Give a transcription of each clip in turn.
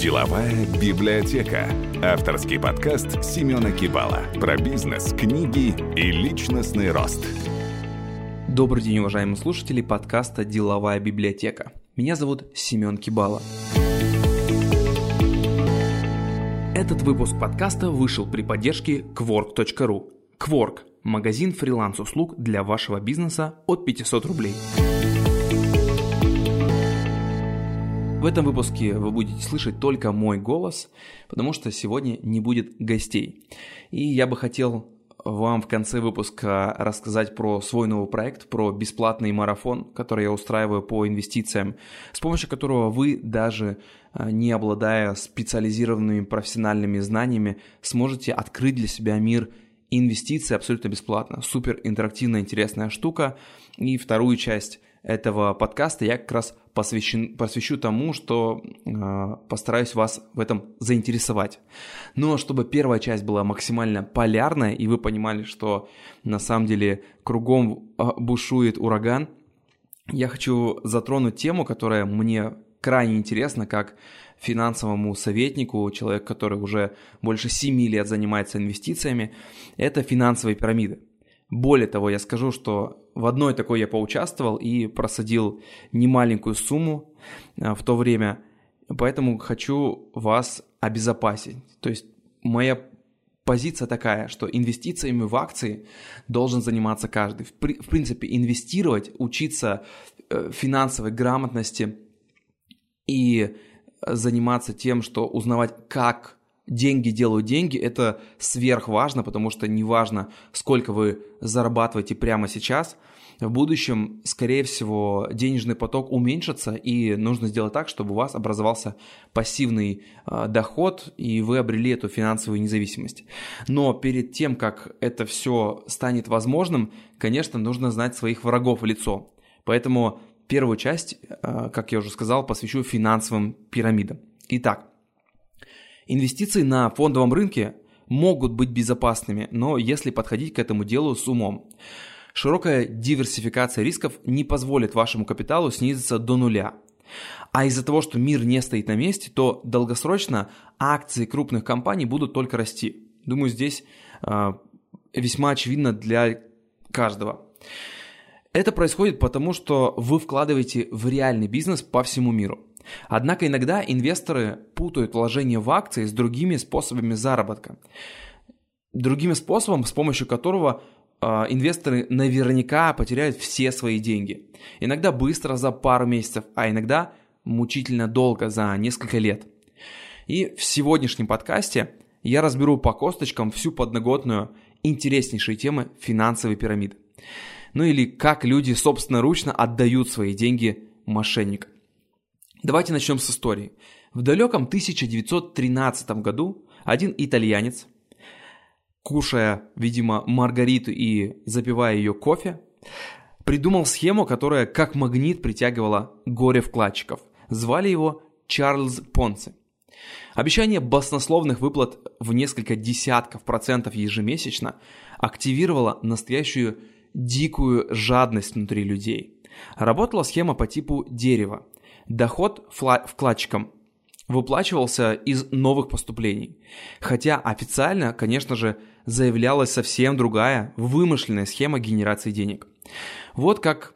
Деловая библиотека. Авторский подкаст Семена Кибала про бизнес, книги и личностный рост. Добрый день, уважаемые слушатели подкаста «Деловая библиотека». Меня зовут Семен Кибала. Этот выпуск подкаста вышел при поддержке Quark.ru. Quark – магазин фриланс-услуг для вашего бизнеса от 500 рублей. В этом выпуске вы будете слышать только мой голос, потому что сегодня не будет гостей. И я бы хотел вам в конце выпуска рассказать про свой новый проект, про бесплатный марафон, который я устраиваю по инвестициям, с помощью которого вы даже а, не обладая специализированными профессиональными знаниями, сможете открыть для себя мир инвестиций абсолютно бесплатно. Супер интерактивная, интересная штука. И вторую часть этого подкаста я как раз посвящен, посвящу тому, что э, постараюсь вас в этом заинтересовать. Но чтобы первая часть была максимально полярная, и вы понимали, что на самом деле кругом э, бушует ураган, я хочу затронуть тему, которая мне крайне интересна, как финансовому советнику, человек, который уже больше 7 лет занимается инвестициями, это финансовые пирамиды. Более того, я скажу, что в одной такой я поучаствовал и просадил немаленькую сумму э, в то время, поэтому хочу вас обезопасить. То есть моя позиция такая, что инвестициями в акции должен заниматься каждый. В, принципе, инвестировать, учиться э, финансовой грамотности и заниматься тем, что узнавать, как деньги делают деньги, это сверхважно, потому что неважно, сколько вы зарабатываете прямо сейчас, в будущем, скорее всего, денежный поток уменьшится, и нужно сделать так, чтобы у вас образовался пассивный э, доход, и вы обрели эту финансовую независимость. Но перед тем, как это все станет возможным, конечно, нужно знать своих врагов в лицо. Поэтому первую часть, э, как я уже сказал, посвящу финансовым пирамидам. Итак, Инвестиции на фондовом рынке могут быть безопасными, но если подходить к этому делу с умом. Широкая диверсификация рисков не позволит вашему капиталу снизиться до нуля. А из-за того, что мир не стоит на месте, то долгосрочно акции крупных компаний будут только расти. Думаю, здесь э, весьма очевидно для каждого. Это происходит потому, что вы вкладываете в реальный бизнес по всему миру. Однако иногда инвесторы путают вложение в акции с другими способами заработка. Другим способом, с помощью которого э, инвесторы наверняка потеряют все свои деньги. Иногда быстро за пару месяцев, а иногда мучительно долго за несколько лет. И в сегодняшнем подкасте я разберу по косточкам всю подноготную интереснейшей темы финансовой пирамиды. Ну или как люди собственноручно отдают свои деньги мошенникам. Давайте начнем с истории. В далеком 1913 году один итальянец, кушая, видимо, маргариту и запивая ее кофе, придумал схему, которая как магнит притягивала горе вкладчиков. Звали его Чарльз Понце. Обещание баснословных выплат в несколько десятков процентов ежемесячно активировало настоящую дикую жадность внутри людей. Работала схема по типу дерева. Доход вкладчикам выплачивался из новых поступлений. Хотя официально, конечно же, заявлялась совсем другая, вымышленная схема генерации денег. Вот как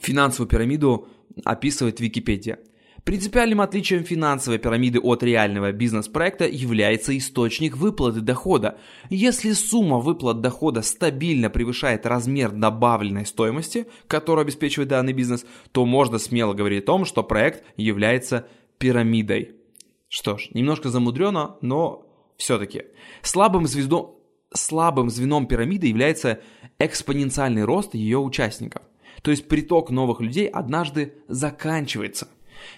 финансовую пирамиду описывает Википедия – Принципиальным отличием финансовой пирамиды от реального бизнес-проекта является источник выплаты дохода. Если сумма выплат дохода стабильно превышает размер добавленной стоимости, которую обеспечивает данный бизнес, то можно смело говорить о том, что проект является пирамидой. Что ж, немножко замудрено, но все-таки. Слабым, звездом, слабым звеном пирамиды является экспоненциальный рост ее участников. То есть приток новых людей однажды заканчивается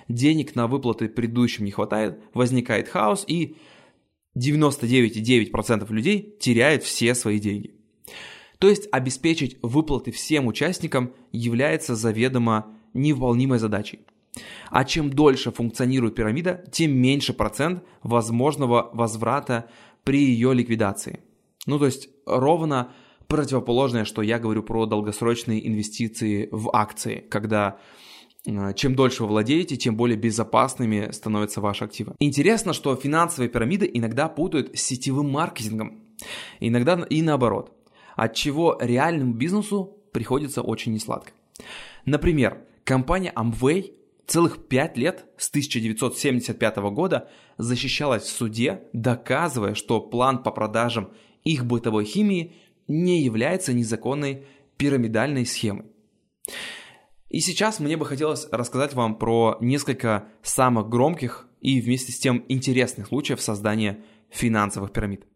денег на выплаты предыдущим не хватает, возникает хаос и 99,9% людей теряют все свои деньги. То есть обеспечить выплаты всем участникам является заведомо невыполнимой задачей. А чем дольше функционирует пирамида, тем меньше процент возможного возврата при ее ликвидации. Ну то есть ровно противоположное, что я говорю про долгосрочные инвестиции в акции, когда чем дольше вы владеете, тем более безопасными становятся ваши активы. Интересно, что финансовые пирамиды иногда путают с сетевым маркетингом, иногда и наоборот, от чего реальному бизнесу приходится очень несладко. Например, компания Amway целых пять лет с 1975 года защищалась в суде, доказывая, что план по продажам их бытовой химии не является незаконной пирамидальной схемой. И сейчас мне бы хотелось рассказать вам про несколько самых громких и вместе с тем интересных случаев создания финансовых пирамид.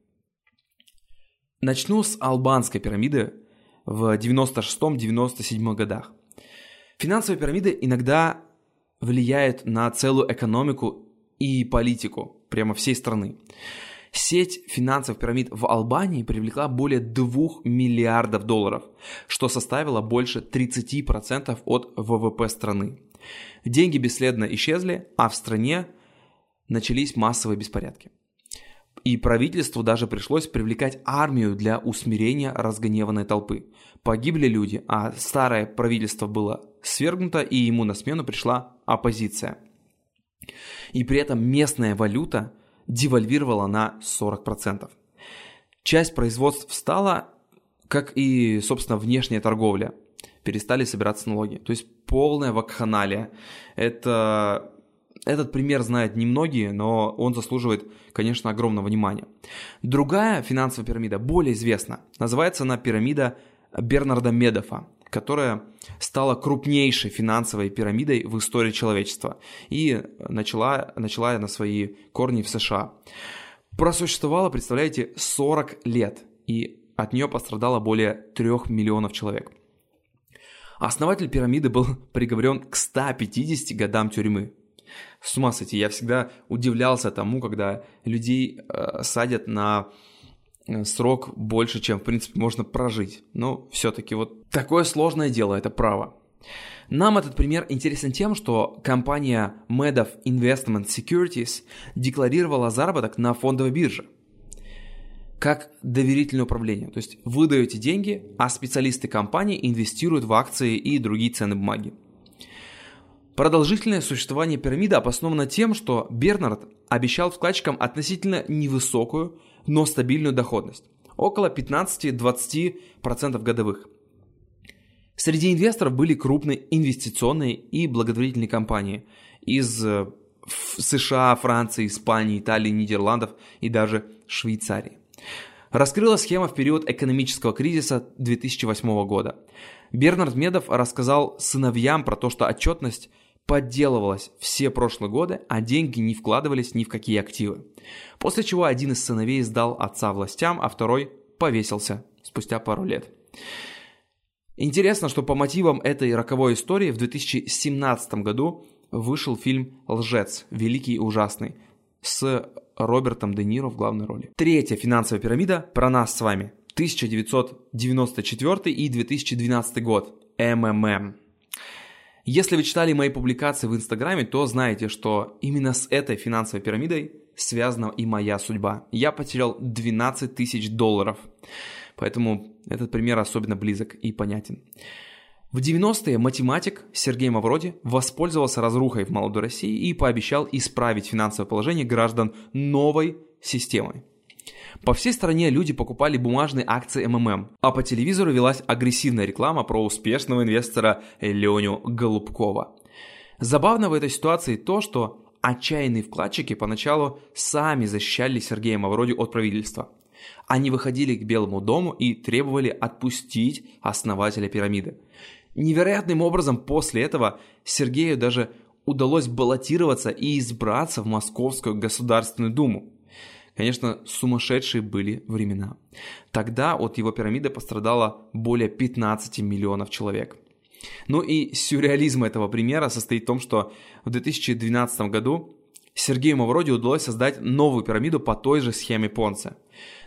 Начну с албанской пирамиды в 96-97 годах. Финансовые пирамиды иногда влияют на целую экономику и политику прямо всей страны. Сеть финансовых пирамид в Албании привлекла более 2 миллиардов долларов, что составило больше 30% от ВВП страны. Деньги бесследно исчезли, а в стране начались массовые беспорядки. И правительству даже пришлось привлекать армию для усмирения разгневанной толпы. Погибли люди, а старое правительство было свергнуто, и ему на смену пришла оппозиция. И при этом местная валюта девальвировала на 40%. Часть производств встала, как и, собственно, внешняя торговля. Перестали собираться налоги. То есть полная вакханалия. Это этот пример знают немногие, но он заслуживает, конечно, огромного внимания. Другая финансовая пирамида, более известна. Называется она пирамида Бернарда Медофа, которая стала крупнейшей финансовой пирамидой в истории человечества и начала, начала на свои корни в США. Просуществовала, представляете, 40 лет, и от нее пострадало более 3 миллионов человек. Основатель пирамиды был приговорен к 150 годам тюрьмы. С ума сойти, я всегда удивлялся тому, когда людей э, садят на срок больше, чем, в принципе, можно прожить. Но все-таки вот такое сложное дело, это право. Нам этот пример интересен тем, что компания Madoff Investment Securities декларировала заработок на фондовой бирже как доверительное управление. То есть вы даете деньги, а специалисты компании инвестируют в акции и другие ценные бумаги. Продолжительное существование пирамиды обосновано тем, что Бернард обещал вкладчикам относительно невысокую, но стабильную доходность – около 15-20% годовых. Среди инвесторов были крупные инвестиционные и благотворительные компании из э, США, Франции, Испании, Италии, Нидерландов и даже Швейцарии. Раскрылась схема в период экономического кризиса 2008 года. Бернард Медов рассказал сыновьям про то, что отчетность подделывалась все прошлые годы, а деньги не вкладывались ни в какие активы. После чего один из сыновей сдал отца властям, а второй повесился спустя пару лет. Интересно, что по мотивам этой роковой истории в 2017 году вышел фильм «Лжец. Великий и ужасный» с Робертом Де Ниро в главной роли. Третья финансовая пирамида про нас с вами. 1994 и 2012 год. МММ. Если вы читали мои публикации в Инстаграме, то знаете, что именно с этой финансовой пирамидой связана и моя судьба. Я потерял 12 тысяч долларов. Поэтому этот пример особенно близок и понятен. В 90-е математик Сергей Мавроди воспользовался разрухой в молодой России и пообещал исправить финансовое положение граждан новой системой. По всей стране люди покупали бумажные акции МММ, а по телевизору велась агрессивная реклама про успешного инвестора Леню Голубкова. Забавно в этой ситуации то, что отчаянные вкладчики поначалу сами защищали Сергея Мавроди от правительства. Они выходили к Белому дому и требовали отпустить основателя пирамиды. Невероятным образом после этого Сергею даже удалось баллотироваться и избраться в Московскую Государственную Думу. Конечно, сумасшедшие были времена. Тогда от его пирамиды пострадало более 15 миллионов человек. Ну и сюрреализм этого примера состоит в том, что в 2012 году Сергею Мавроди удалось создать новую пирамиду по той же схеме Понца.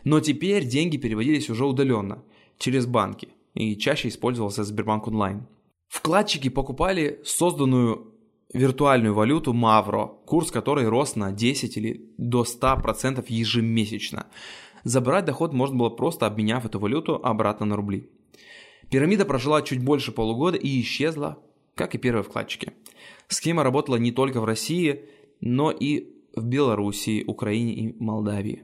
Но теперь деньги переводились уже удаленно, через банки, и чаще использовался Сбербанк онлайн. Вкладчики покупали созданную виртуальную валюту Мавро, курс которой рос на 10 или до 100% ежемесячно. Забрать доход можно было просто обменяв эту валюту обратно на рубли. Пирамида прожила чуть больше полугода и исчезла, как и первые вкладчики. Схема работала не только в России, но и в Белоруссии, Украине и Молдавии.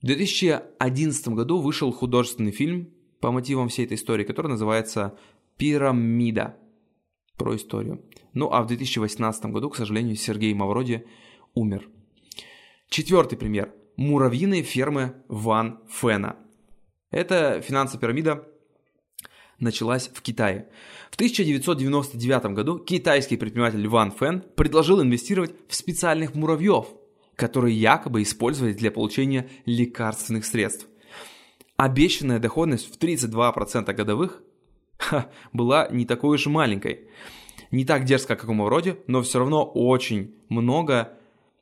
В 2011 году вышел художественный фильм по мотивам всей этой истории, который называется «Пирамида» про историю. Ну а в 2018 году, к сожалению, Сергей Мавроди умер. Четвертый пример. Муравьиные фермы Ван Фена. Эта финансовая пирамида началась в Китае. В 1999 году китайский предприниматель Ван Фэн предложил инвестировать в специальных муравьев, которые якобы использовали для получения лекарственных средств. Обещанная доходность в 32% годовых ха, была не такой уж маленькой. Не так дерзко, как у Мавроди, но все равно очень много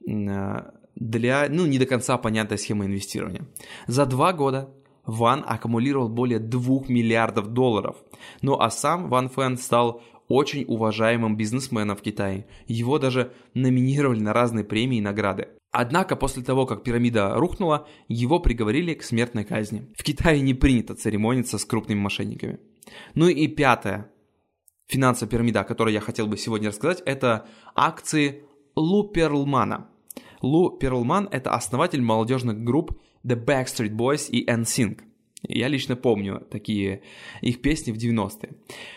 э, для, ну, не до конца понятной схемы инвестирования. За два года Ван аккумулировал более 2 миллиардов долларов. Ну а сам Ван Фэн стал очень уважаемым бизнесменом в Китае. Его даже номинировали на разные премии и награды. Однако после того, как пирамида рухнула, его приговорили к смертной казни. В Китае не принято церемониться с крупными мошенниками. Ну и пятое. Финансовая пирамида, о которой я хотел бы сегодня рассказать, это акции Лу Перлмана. Лу Перлман – это основатель молодежных групп The Backstreet Boys и NSYNC. Я лично помню такие их песни в 90-е.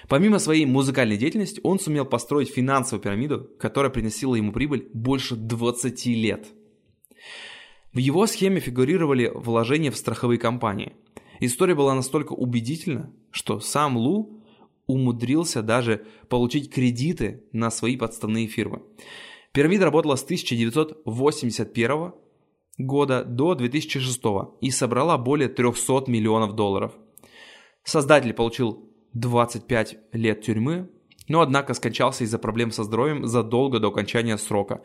Помимо своей музыкальной деятельности, он сумел построить финансовую пирамиду, которая приносила ему прибыль больше 20 лет. В его схеме фигурировали вложения в страховые компании. История была настолько убедительна, что сам Лу умудрился даже получить кредиты на свои подставные фирмы. Пирамида работала с 1981 года до 2006 и собрала более 300 миллионов долларов. Создатель получил 25 лет тюрьмы, но однако скончался из-за проблем со здоровьем задолго до окончания срока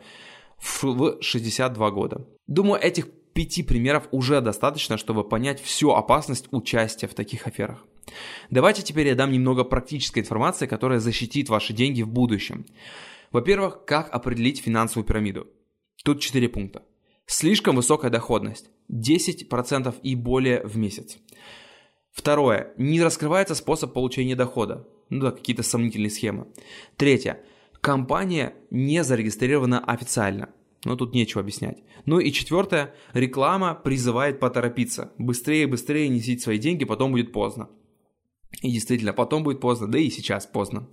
в 62 года. Думаю, этих пяти примеров уже достаточно, чтобы понять всю опасность участия в таких аферах. Давайте теперь я дам немного практической информации, которая защитит ваши деньги в будущем. Во-первых, как определить финансовую пирамиду? Тут четыре пункта. Слишком высокая доходность. 10% и более в месяц. Второе. Не раскрывается способ получения дохода. Ну да, какие-то сомнительные схемы. Третье. Компания не зарегистрирована официально. Но тут нечего объяснять. Ну и четвертое. Реклама призывает поторопиться. Быстрее, быстрее несите свои деньги, потом будет поздно. И действительно, потом будет поздно, да и сейчас поздно.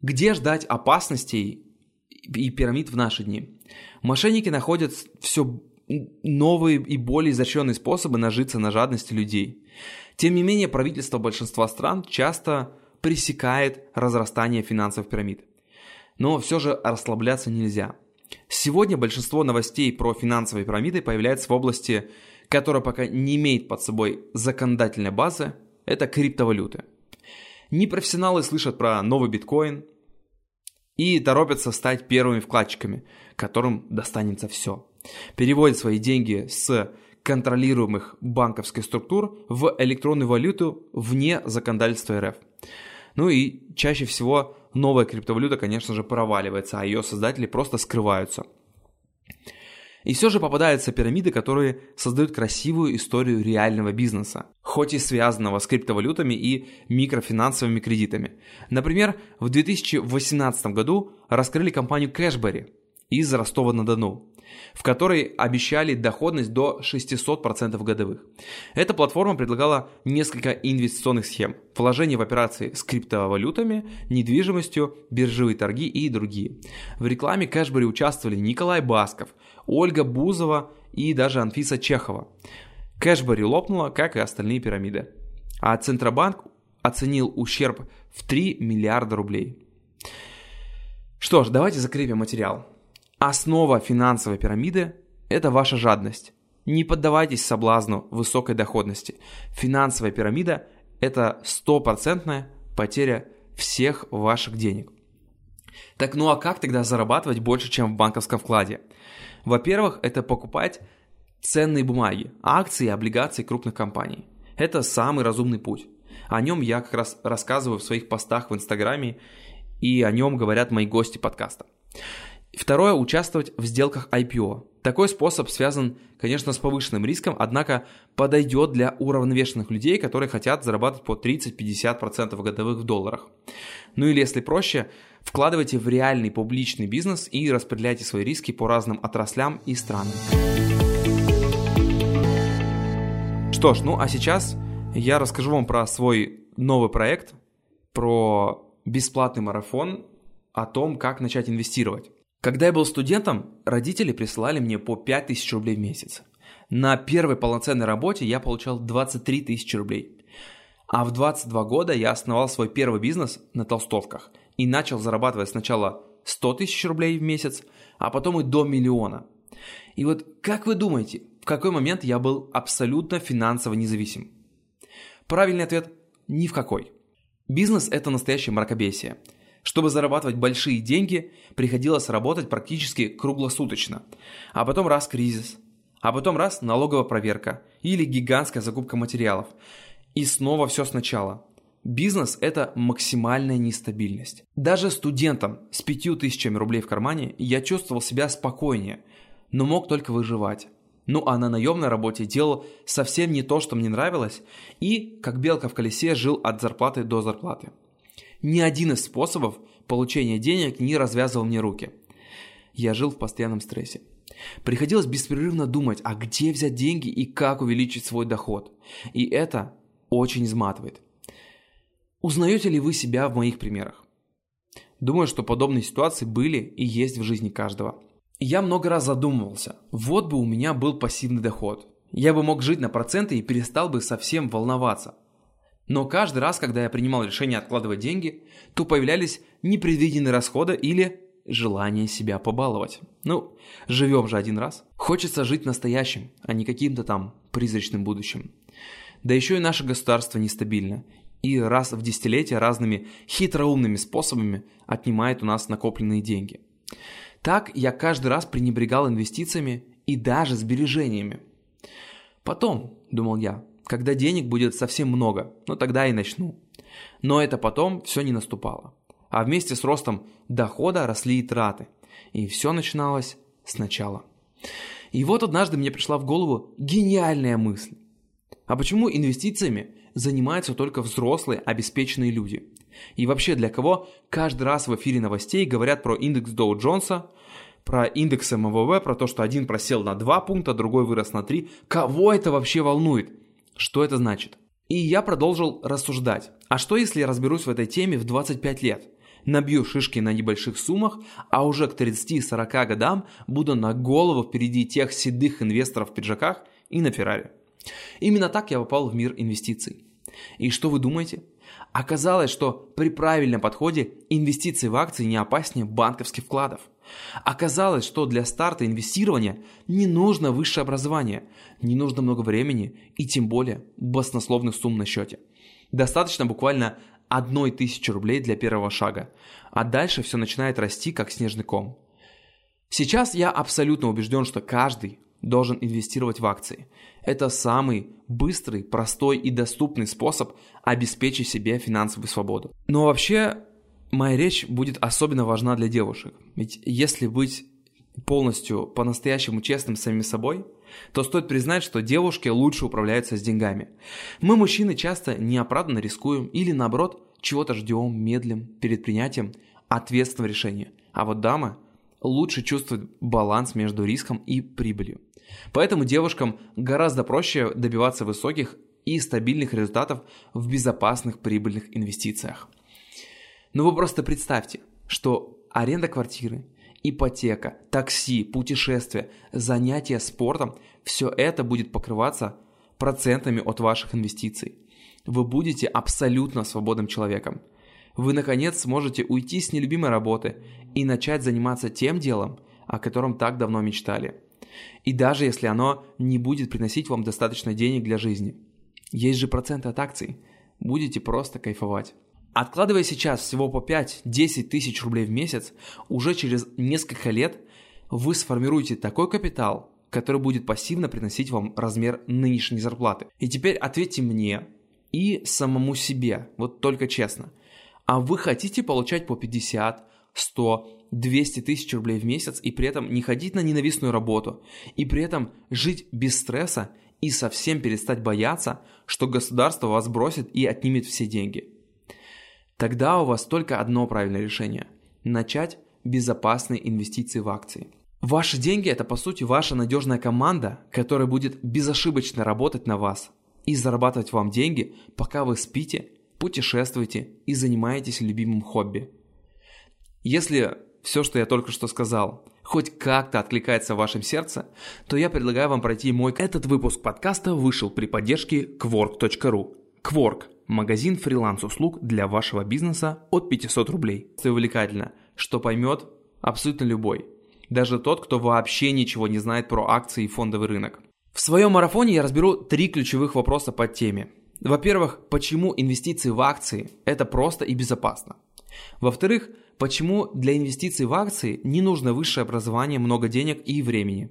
Где ждать опасностей и пирамид в наши дни? Мошенники находят все новые и более изощренные способы нажиться на жадности людей. Тем не менее, правительство большинства стран часто пресекает разрастание финансовых пирамид. Но все же расслабляться нельзя. Сегодня большинство новостей про финансовые пирамиды появляется в области, которая пока не имеет под собой законодательной базы, это криптовалюты. Непрофессионалы слышат про новый биткоин и торопятся стать первыми вкладчиками – которым достанется все. Переводит свои деньги с контролируемых банковских структур в электронную валюту вне законодательства РФ. Ну и чаще всего новая криптовалюта, конечно же, проваливается, а ее создатели просто скрываются. И все же попадаются пирамиды, которые создают красивую историю реального бизнеса, хоть и связанного с криптовалютами и микрофинансовыми кредитами. Например, в 2018 году раскрыли компанию Cashberry, из Ростова-на-Дону, в которой обещали доходность до 600% годовых. Эта платформа предлагала несколько инвестиционных схем, вложения в операции с криптовалютами, недвижимостью, биржевые торги и другие. В рекламе Кэшбери участвовали Николай Басков, Ольга Бузова и даже Анфиса Чехова. Кэшбери лопнула, как и остальные пирамиды. А Центробанк оценил ущерб в 3 миллиарда рублей. Что ж, давайте закрепим материал. Основа финансовой пирамиды – это ваша жадность. Не поддавайтесь соблазну высокой доходности. Финансовая пирамида – это стопроцентная потеря всех ваших денег. Так ну а как тогда зарабатывать больше, чем в банковском вкладе? Во-первых, это покупать ценные бумаги, акции и облигации крупных компаний. Это самый разумный путь. О нем я как раз рассказываю в своих постах в Инстаграме, и о нем говорят мои гости подкаста. Второе – участвовать в сделках IPO. Такой способ связан, конечно, с повышенным риском, однако подойдет для уравновешенных людей, которые хотят зарабатывать по 30-50% годовых в долларах. Ну или если проще, вкладывайте в реальный публичный бизнес и распределяйте свои риски по разным отраслям и странам. Что ж, ну а сейчас я расскажу вам про свой новый проект, про бесплатный марафон, о том, как начать инвестировать. Когда я был студентом, родители присылали мне по 5000 рублей в месяц. На первой полноценной работе я получал 23 тысячи рублей. А в 22 года я основал свой первый бизнес на толстовках и начал зарабатывать сначала 100 тысяч рублей в месяц, а потом и до миллиона. И вот как вы думаете, в какой момент я был абсолютно финансово независим? Правильный ответ – ни в какой. Бизнес – это настоящее мракобесие – чтобы зарабатывать большие деньги, приходилось работать практически круглосуточно. А потом раз кризис, а потом раз налоговая проверка или гигантская закупка материалов. И снова все сначала. Бизнес – это максимальная нестабильность. Даже студентом с 5000 рублей в кармане я чувствовал себя спокойнее, но мог только выживать. Ну а на наемной работе делал совсем не то, что мне нравилось, и, как белка в колесе, жил от зарплаты до зарплаты. Ни один из способов получения денег не развязывал мне руки. Я жил в постоянном стрессе. Приходилось беспрерывно думать, а где взять деньги и как увеличить свой доход. И это очень изматывает. Узнаете ли вы себя в моих примерах? Думаю, что подобные ситуации были и есть в жизни каждого. Я много раз задумывался, вот бы у меня был пассивный доход. Я бы мог жить на проценты и перестал бы совсем волноваться – но каждый раз, когда я принимал решение откладывать деньги, то появлялись непредвиденные расходы или желание себя побаловать. Ну, живем же один раз. Хочется жить настоящим, а не каким-то там призрачным будущим. Да еще и наше государство нестабильно. И раз в десятилетие разными хитроумными способами отнимает у нас накопленные деньги. Так я каждый раз пренебрегал инвестициями и даже сбережениями. Потом, думал я, когда денег будет совсем много, ну тогда и начну. Но это потом все не наступало. А вместе с ростом дохода росли и траты. И все начиналось сначала. И вот однажды мне пришла в голову гениальная мысль. А почему инвестициями занимаются только взрослые, обеспеченные люди? И вообще для кого каждый раз в эфире новостей говорят про индекс Доу Джонса, про индекс МВВ, про то, что один просел на 2 пункта, другой вырос на 3. Кого это вообще волнует? Что это значит? И я продолжил рассуждать. А что если я разберусь в этой теме в 25 лет? Набью шишки на небольших суммах, а уже к 30-40 годам буду на голову впереди тех седых инвесторов в пиджаках и на Феррари. Именно так я попал в мир инвестиций. И что вы думаете? Оказалось, что при правильном подходе инвестиции в акции не опаснее банковских вкладов – Оказалось, что для старта инвестирования не нужно высшее образование, не нужно много времени и тем более баснословных сумм на счете. Достаточно буквально одной тысячи рублей для первого шага, а дальше все начинает расти как снежный ком. Сейчас я абсолютно убежден, что каждый должен инвестировать в акции. Это самый быстрый, простой и доступный способ обеспечить себе финансовую свободу. Но вообще моя речь будет особенно важна для девушек. Ведь если быть полностью по-настоящему честным с самим собой, то стоит признать, что девушки лучше управляются с деньгами. Мы, мужчины, часто неоправданно рискуем или, наоборот, чего-то ждем, медлим перед принятием ответственного решения. А вот дамы лучше чувствуют баланс между риском и прибылью. Поэтому девушкам гораздо проще добиваться высоких и стабильных результатов в безопасных прибыльных инвестициях. Но вы просто представьте, что аренда квартиры, ипотека, такси, путешествия, занятия спортом – все это будет покрываться процентами от ваших инвестиций. Вы будете абсолютно свободным человеком. Вы, наконец, сможете уйти с нелюбимой работы и начать заниматься тем делом, о котором так давно мечтали. И даже если оно не будет приносить вам достаточно денег для жизни. Есть же проценты от акций. Будете просто кайфовать. Откладывая сейчас всего по 5-10 тысяч рублей в месяц, уже через несколько лет вы сформируете такой капитал, который будет пассивно приносить вам размер нынешней зарплаты. И теперь ответьте мне и самому себе, вот только честно. А вы хотите получать по 50, 100 200 тысяч рублей в месяц и при этом не ходить на ненавистную работу, и при этом жить без стресса и совсем перестать бояться, что государство вас бросит и отнимет все деньги. Тогда у вас только одно правильное решение – начать безопасные инвестиции в акции. Ваши деньги – это по сути ваша надежная команда, которая будет безошибочно работать на вас и зарабатывать вам деньги, пока вы спите, путешествуете и занимаетесь любимым хобби. Если все, что я только что сказал, хоть как-то откликается в вашем сердце, то я предлагаю вам пройти мой... Этот выпуск подкаста вышел при поддержке Quark.ru. Quark – магазин фриланс-услуг для вашего бизнеса от 500 рублей. Это увлекательно, что поймет абсолютно любой. Даже тот, кто вообще ничего не знает про акции и фондовый рынок. В своем марафоне я разберу три ключевых вопроса по теме. Во-первых, почему инвестиции в акции – это просто и безопасно. Во-вторых, почему для инвестиций в акции не нужно высшее образование, много денег и времени.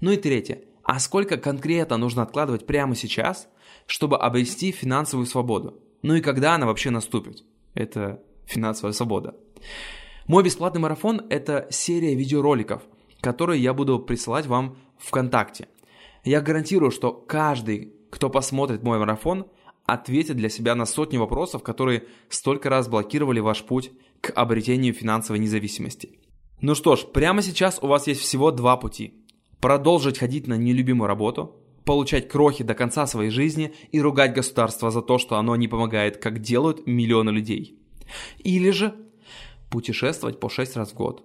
Ну и третье, а сколько конкретно нужно откладывать прямо сейчас, чтобы обрести финансовую свободу? Ну и когда она вообще наступит? Это финансовая свобода. Мой бесплатный марафон – это серия видеороликов, которые я буду присылать вам ВКонтакте. Я гарантирую, что каждый, кто посмотрит мой марафон, ответит для себя на сотни вопросов, которые столько раз блокировали ваш путь к обретению финансовой независимости. Ну что ж, прямо сейчас у вас есть всего два пути. Продолжить ходить на нелюбимую работу, получать крохи до конца своей жизни и ругать государство за то, что оно не помогает, как делают миллионы людей. Или же путешествовать по 6 раз в год.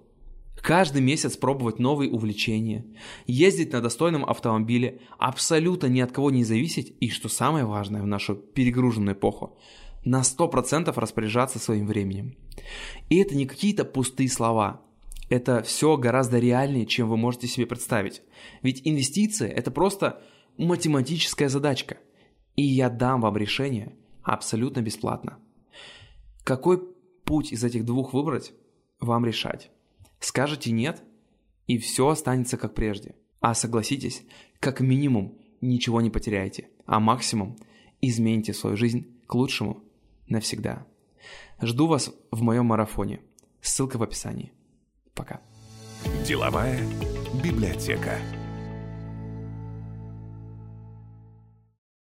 Каждый месяц пробовать новые увлечения, ездить на достойном автомобиле, абсолютно ни от кого не зависеть и, что самое важное в нашу перегруженную эпоху, на 100% распоряжаться своим временем. И это не какие-то пустые слова. Это все гораздо реальнее, чем вы можете себе представить. Ведь инвестиции – это просто математическая задачка. И я дам вам решение абсолютно бесплатно. Какой путь из этих двух выбрать, вам решать. Скажете «нет», и все останется как прежде. А согласитесь, как минимум ничего не потеряете, а максимум измените свою жизнь к лучшему навсегда. Жду вас в моем марафоне. Ссылка в описании. Пока. Деловая библиотека.